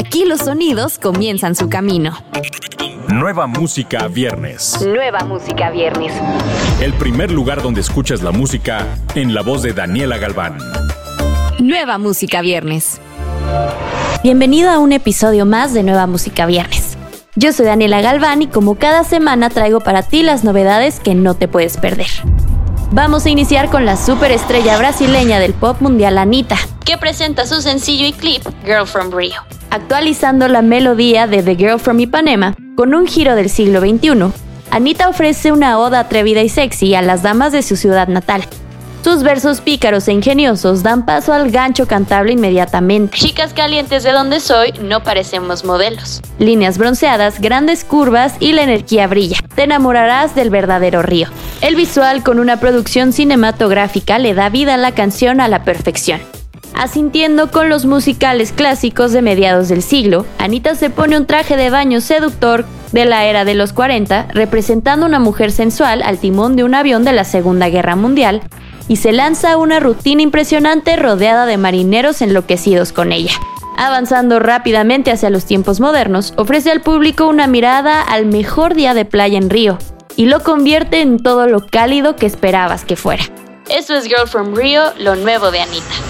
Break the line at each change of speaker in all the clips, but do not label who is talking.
Aquí los sonidos comienzan su camino.
Nueva música viernes.
Nueva música viernes.
El primer lugar donde escuchas la música en la voz de Daniela Galván.
Nueva música viernes.
Bienvenido a un episodio más de Nueva Música Viernes. Yo soy Daniela Galván y como cada semana traigo para ti las novedades que no te puedes perder. Vamos a iniciar con la superestrella brasileña del pop mundial Anita, que presenta su sencillo y clip Girl from Rio, actualizando la melodía de The Girl from Ipanema con un giro del siglo XXI. Anita ofrece una oda atrevida y sexy a las damas de su ciudad natal, sus versos pícaros e ingeniosos dan paso al gancho cantable inmediatamente. Chicas calientes de donde soy, no parecemos modelos. Líneas bronceadas, grandes curvas y la energía brilla. Te enamorarás del verdadero río. El visual con una producción cinematográfica le da vida a la canción a la perfección. Asintiendo con los musicales clásicos de mediados del siglo, Anita se pone un traje de baño seductor de la era de los 40, representando una mujer sensual al timón de un avión de la Segunda Guerra Mundial, y se lanza una rutina impresionante rodeada de marineros enloquecidos con ella. Avanzando rápidamente hacia los tiempos modernos, ofrece al público una mirada al mejor día de playa en Río y lo convierte en todo lo cálido que esperabas que fuera. Eso es Girl from Rio, lo nuevo de Anita.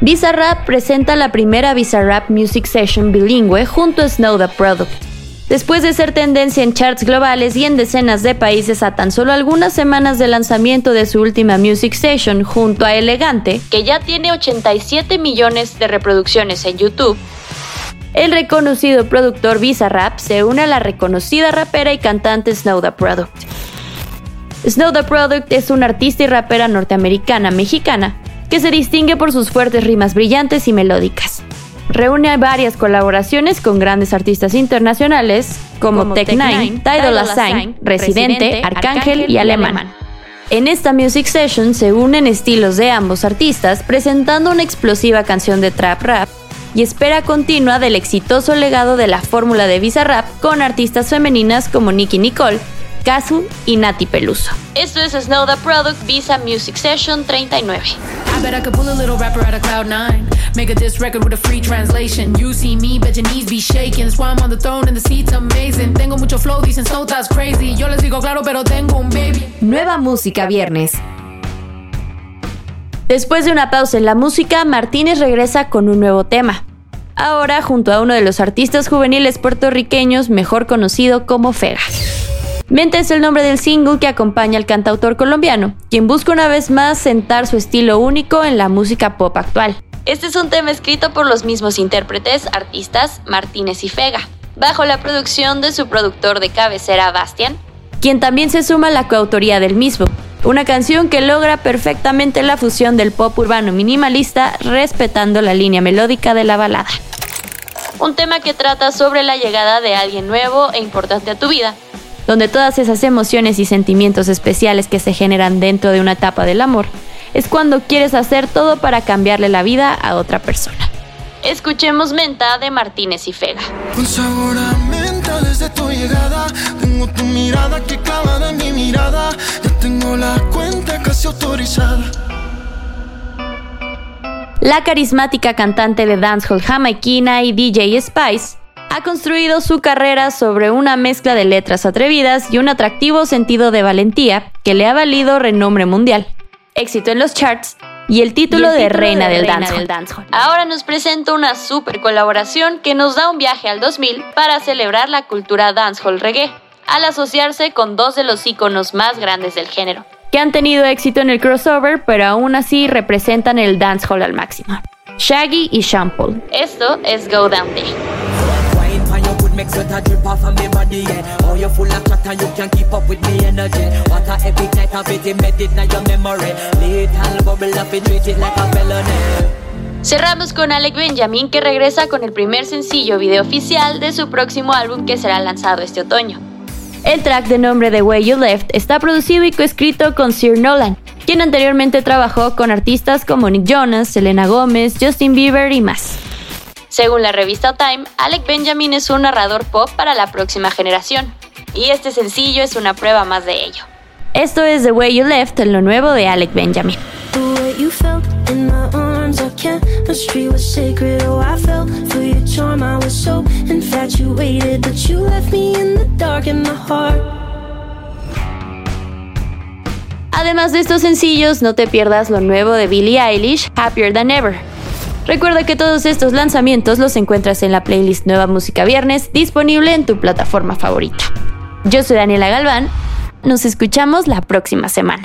Bizarrap presenta la primera Bizarrap Music Session bilingüe junto a Snow the Product. Después de ser tendencia en charts globales y en decenas de países a tan solo algunas semanas de lanzamiento de su última Music Session junto a Elegante, que ya tiene 87 millones de reproducciones en YouTube, el reconocido productor Bizarrap se une a la reconocida rapera y cantante Snow the Product. Snow the Product es una artista y rapera norteamericana mexicana que se distingue por sus fuertes rimas brillantes y melódicas. Reúne varias colaboraciones con grandes artistas internacionales como, Tech Nine, Tidal Sign, Residente, Arcángel y Alemán. En esta Music Session se unen estilos de ambos artistas presentando una explosiva canción de trap rap y espera continua del exitoso legado de la fórmula de Visa Rap con artistas femeninas como Nicki Nicole, Kazu y Nati Peluso. Esto es Snow the Product Visa Music Session 39. I bet I could pull a little rapper out of cloud nine. Make a diss record with a free translation. You see me, bet your knees be shaking. That's why I'm on the throne and the seat's amazing. Tengo mucho flow, dicen so that's crazy. Yo les digo claro, pero tengo un baby.
Nueva música viernes.
Después de una pausa en la música, Martínez regresa con un nuevo tema. Ahora junto a uno de los artistas juveniles puertorriqueños mejor conocido como Fega. Mente es el nombre del single que acompaña al cantautor colombiano, quien busca una vez más sentar su estilo único en la música pop actual. Este es un tema escrito por los mismos intérpretes, artistas Martínez y Fega, bajo la producción de su productor de cabecera Bastian, quien también se suma a la coautoría del mismo. Una canción que logra perfectamente la fusión del pop urbano minimalista respetando la línea melódica de la balada. Un tema que trata sobre la llegada de alguien nuevo e importante a tu vida, donde todas esas emociones y sentimientos especiales que se generan dentro de una etapa del amor, es cuando quieres hacer todo para cambiarle la vida a otra persona. Escuchemos Menta de Martínez y Fega.
Sabor a menta desde tu llegada. Tengo tu mirada que mi mirada. Ya tengo la cuenta casi autorizada.
La carismática cantante de dancehall jamaiquina y DJ Spice ha construido su carrera sobre una mezcla de letras atrevidas y un atractivo sentido de valentía que le ha valido renombre mundial, éxito en los charts y el título, de, reina, del, dancehall. Ahora nos presenta una super colaboración que nos da un viaje al 2000 para celebrar la cultura dancehall reggae, al asociarse con dos de los íconos más grandes del género, que han tenido éxito en el crossover, pero aún así representan el dancehall al máximo. Shaggy y Sean Paul. Esto es Go Down Day. make sweat a drip off of me body, yeah. Oh, you're full of chat and you can keep up with me energy. What a epic night of it embedded in your memory. Little bubble up and treat it like a felony. Cerramos con Alec Benjamin que regresa con el primer sencillo video oficial de su próximo álbum que será lanzado este otoño. El track de nombre The Way You Left está producido y coescrito con Sir Nolan, quien anteriormente trabajó con artistas como Nick Jonas, Selena Gomez, Justin Bieber y más. Según la revista Time, Alec Benjamin es un narrador pop para la próxima generación, y este sencillo es una prueba más de ello. Esto es The Way You Left, lo nuevo de Alec Benjamin. Además de estos sencillos, no te pierdas lo nuevo de Billie Eilish, Happier Than Ever. Recuerda que todos estos lanzamientos los encuentras en la playlist Nueva Música Viernes, disponible en tu plataforma favorita. Yo soy Daniela Galván, nos escuchamos la próxima semana.